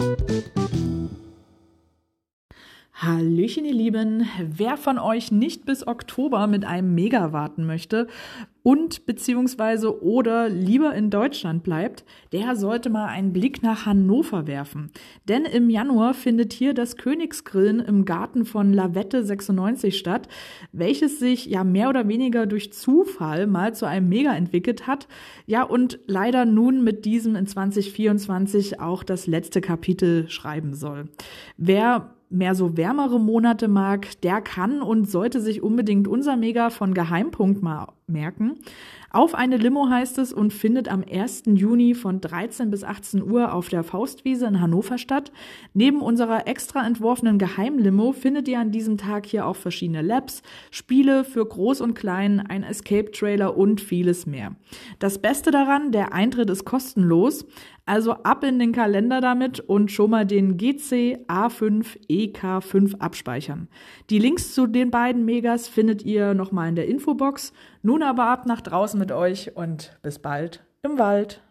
thank you Hallöchen, ihr Lieben. Wer von euch nicht bis Oktober mit einem Mega warten möchte und beziehungsweise oder lieber in Deutschland bleibt, der sollte mal einen Blick nach Hannover werfen. Denn im Januar findet hier das Königsgrillen im Garten von Lavette 96 statt, welches sich ja mehr oder weniger durch Zufall mal zu einem Mega entwickelt hat. Ja, und leider nun mit diesem in 2024 auch das letzte Kapitel schreiben soll. Wer mehr so wärmere Monate mag, der kann und sollte sich unbedingt unser Mega von Geheimpunkt mal merken. Auf eine Limo heißt es und findet am 1. Juni von 13 bis 18 Uhr auf der Faustwiese in Hannover statt. Neben unserer extra entworfenen Geheimlimo findet ihr an diesem Tag hier auch verschiedene Labs, Spiele für Groß und Klein, ein Escape-Trailer und vieles mehr. Das Beste daran, der Eintritt ist kostenlos. Also ab in den Kalender damit und schon mal den GC A5 EK5 abspeichern. Die Links zu den beiden Megas findet ihr nochmal in der Infobox. Nun aber ab nach draußen mit euch und bis bald im Wald.